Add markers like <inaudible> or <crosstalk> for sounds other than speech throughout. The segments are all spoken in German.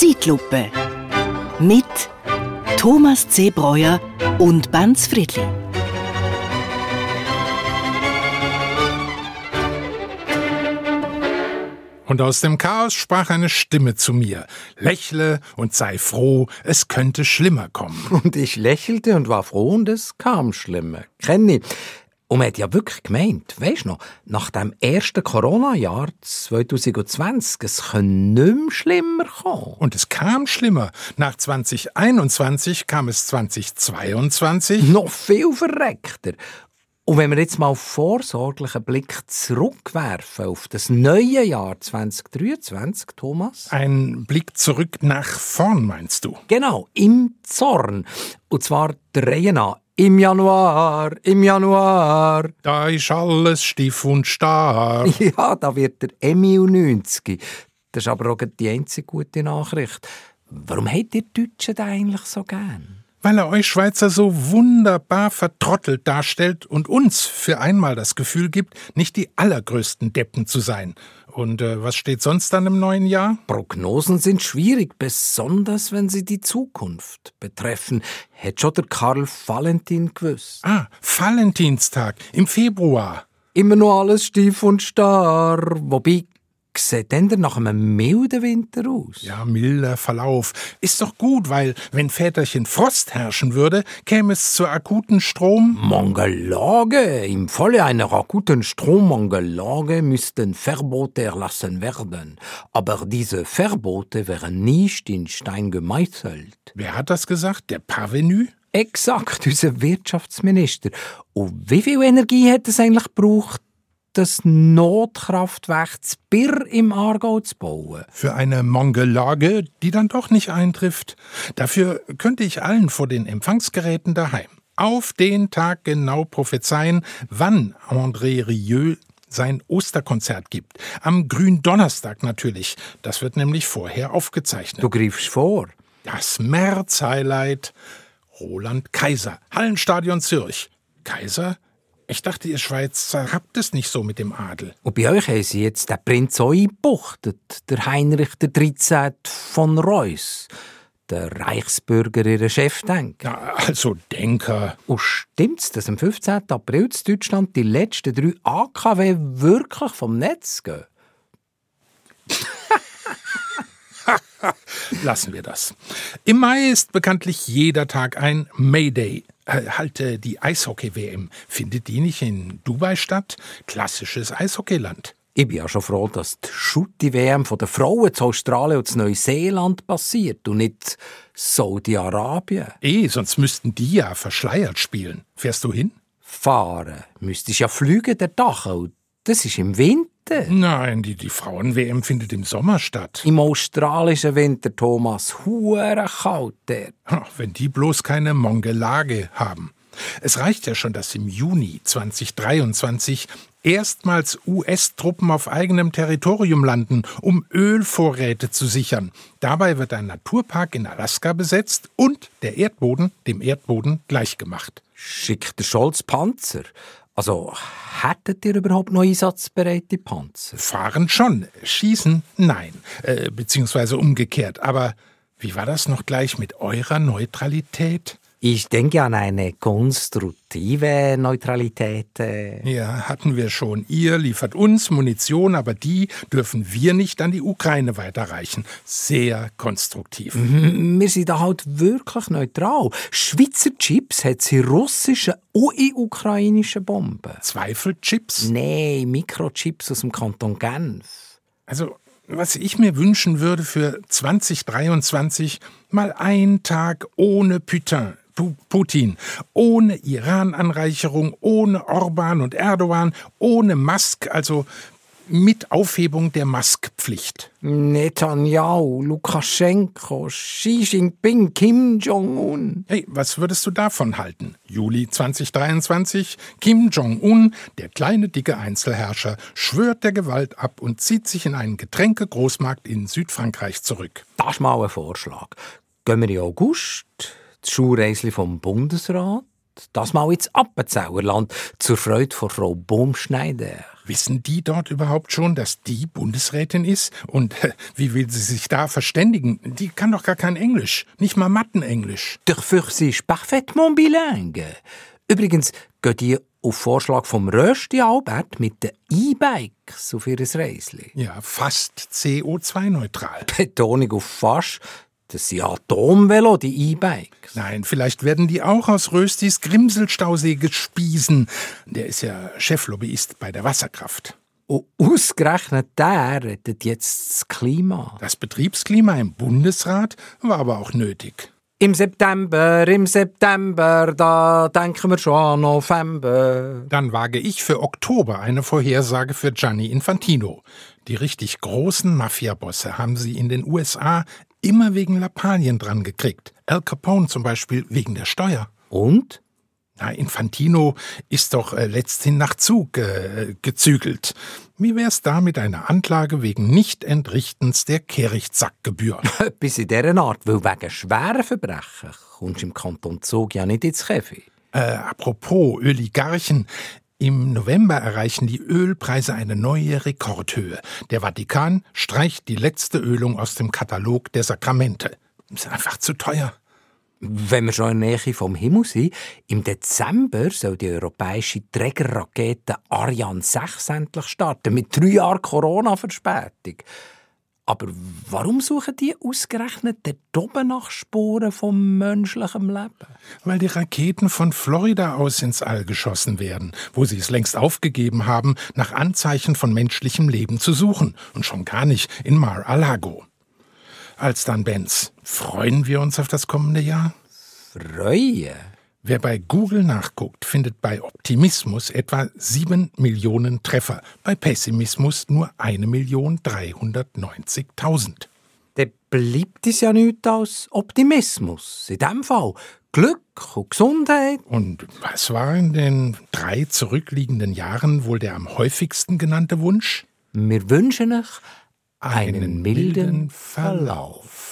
Zeitlupe mit Thomas C. Breuer und Benz Friedli. Und aus dem Chaos sprach eine Stimme zu mir. Lächle und sei froh, es könnte schlimmer kommen. Und ich lächelte und war froh und es kam schlimmer. Kenny. Und man hat ja wirklich gemeint, weisst noch, nach dem ersten Corona-Jahr 2020, es könnte nicht mehr schlimmer kommen. Und es kam schlimmer. Nach 2021 kam es 2022. Noch viel verreckter. Und wenn wir jetzt mal vorsorglichen Blick zurückwerfen auf das neue Jahr 2023, Thomas? Ein Blick zurück nach vorn, meinst du? Genau, im Zorn. Und zwar der Reihe nach. Im Januar, im Januar. Da ist alles stief und starr. <laughs> Ja, da wird der Emil 90. Das ist aber auch die einzige gute Nachricht. Warum habt ihr Deutschen den eigentlich so gern? Weil er euch Schweizer so wunderbar vertrottelt darstellt und uns für einmal das Gefühl gibt, nicht die allergrößten Deppen zu sein. Und äh, was steht sonst dann im neuen Jahr? Prognosen sind schwierig, besonders wenn sie die Zukunft betreffen. Hätte schon der Karl Valentin gewusst. Ah, Valentinstag im Februar. Immer noch alles stief und starr. Wobei, sieht denn nach einem milden Winter aus? Ja, milder Verlauf. Ist doch gut, weil wenn Väterchen Frost herrschen würde, käme es zur akuten Strom... Mangellage. Im Falle einer akuten Strommangellage müssten Verbote erlassen werden. Aber diese Verbote wären nicht in Stein gemeißelt. Wer hat das gesagt? Der Parvenu? Exakt, unser Wirtschaftsminister. Und wie viel Energie hat es eigentlich gebraucht, das Notkraftwerk Birr im Aargau zu bauen. Für eine Mongellage, die dann doch nicht eintrifft. Dafür könnte ich allen vor den Empfangsgeräten daheim auf den Tag genau prophezeien, wann André Rieu sein Osterkonzert gibt. Am Gründonnerstag natürlich. Das wird nämlich vorher aufgezeichnet. Du griffst vor. Das März-Highlight. Roland Kaiser, Hallenstadion Zürich. Kaiser? Ich dachte, ihr Schweizer habt es nicht so mit dem Adel. Und bei euch haben sie jetzt den Prinz auch eingebuchtet, der Heinrich XIII. von Reuss, der Reichsbürger, ihr Chefdenker. Ja, also Denker. Und stimmt's, dass am 15. April in Deutschland die letzten drei AKW wirklich vom Netz gehen? <laughs> Lassen wir das. Im Mai ist bekanntlich jeder Tag ein Mayday. Halte die Eishockey-WM. Findet die nicht in Dubai statt? Klassisches Eishockeyland. Ich bin ja schon froh, dass die Schutti-WM der Frauen zu Australien und zu Neuseeland passiert und nicht Saudi-Arabien. Eh, sonst müssten die ja verschleiert spielen. Fährst du hin? Fahren. Müsstest ja fliegen, der Dachau. Das ist im Winter. Nein, die, die Frauen-WM findet im Sommer statt. Im australischen Winter, Thomas. Hure kalt. Ach, Wenn die bloß keine Mongellage haben. Es reicht ja schon, dass im Juni 2023 erstmals US-Truppen auf eigenem Territorium landen, um Ölvorräte zu sichern. Dabei wird ein Naturpark in Alaska besetzt und der Erdboden dem Erdboden gleichgemacht. Schickt der Scholz Panzer? Also, hättet ihr überhaupt noch einsatzbereite Panzer? Fahren schon, schießen nein, äh, beziehungsweise umgekehrt. Aber wie war das noch gleich mit eurer Neutralität? Ich denke an eine konstruktive Neutralität. äh. Ja, hatten wir schon. Ihr liefert uns Munition, aber die dürfen wir nicht an die Ukraine weiterreichen. Sehr konstruktiv. Wir sind da halt wirklich neutral. Schweizer Chips hat sie russische und in ukrainische Bomben. Zweifelchips? Nein, Mikrochips aus dem Kanton Genf. Also, was ich mir wünschen würde für 2023, mal ein Tag ohne Putin. Pu- Putin, ohne Iran-Anreicherung, ohne Orban und Erdogan, ohne Musk, also mit Aufhebung der Musk-Pflicht. Netanyahu, Lukaschenko, Xi Jinping, Kim Jong-un. Hey, was würdest du davon halten? Juli 2023, Kim Jong-un, der kleine dicke Einzelherrscher, schwört der Gewalt ab und zieht sich in einen Getränkegroßmarkt in Südfrankreich zurück. Das ist mal ein Vorschlag. Gehen wir in August, das Schulreisli vom Bundesrat, Das mal ins Appenzauerland, zur Freude von Frau Baumschneider. Wissen die dort überhaupt schon, dass die Bundesrätin ist? Und äh, wie will sie sich da verständigen? Die kann doch gar kein Englisch, nicht mal Mattenenglisch. Dafür sie ist parfaitement bilingue. Übrigens gehen die auf Vorschlag vom Rösti Albert mit den E-Bikes auf ihr Reisli. Ja, fast CO2-neutral. Betonung auf fast. Das sind Atomvelo, die E-Bikes. Nein, vielleicht werden die auch aus Röstis Grimselstausee gespiesen. Der ist ja Cheflobbyist bei der Wasserkraft. Und ausgerechnet der rettet jetzt das Klima. Das Betriebsklima im Bundesrat war aber auch nötig. Im September, im September, da denken wir schon an November. Dann wage ich für Oktober eine Vorhersage für Gianni Infantino. Die richtig großen Mafiabosse haben sie in den USA immer wegen Lappalien dran gekriegt. Al Capone zum Beispiel wegen der Steuer. Und? Na, Infantino ist doch äh, letzthin nach Zug äh, gezügelt. Wie wär's da mit einer Anklage wegen Nichtentrichtens der Kehrichtsackgebühr? <laughs> Etwas in dieser Art, weil wegen schweren Verbrechen kommst du im Kanton Zug ja nicht ins Käfig. Äh, apropos Oligarchen. Im November erreichen die Ölpreise eine neue Rekordhöhe. Der Vatikan streicht die letzte Ölung aus dem Katalog der Sakramente. Ist einfach zu teuer. Wenn wir schon in der Nähe vom Himmel sind, im Dezember soll die europäische Trägerrakete Ariane 6 endlich starten, mit drei Jahren Corona-Verspätung. Aber warum suchen die ausgerechnet dort oben nach Spuren vom menschlichen Leben? Weil die Raketen von Florida aus ins All geschossen werden, wo sie es längst aufgegeben haben, nach Anzeichen von menschlichem Leben zu suchen. Und schon gar nicht in Mar-a-Lago. Als dann Benz, freuen wir uns auf das kommende Jahr? Freuen? Wer bei Google nachguckt, findet bei Optimismus etwa 7 Millionen Treffer, bei Pessimismus nur 1.390.000. Dann bleibt es ja nichts als Optimismus. In dem Fall Glück und Gesundheit. Und was war in den drei zurückliegenden Jahren wohl der am häufigsten genannte Wunsch? Wir wünschen euch einen, milden Verlauf.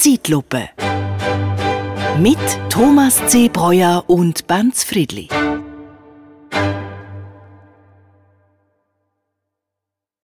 Zeitlupe. Mit Thomas C. Breuer und Banz Friedli.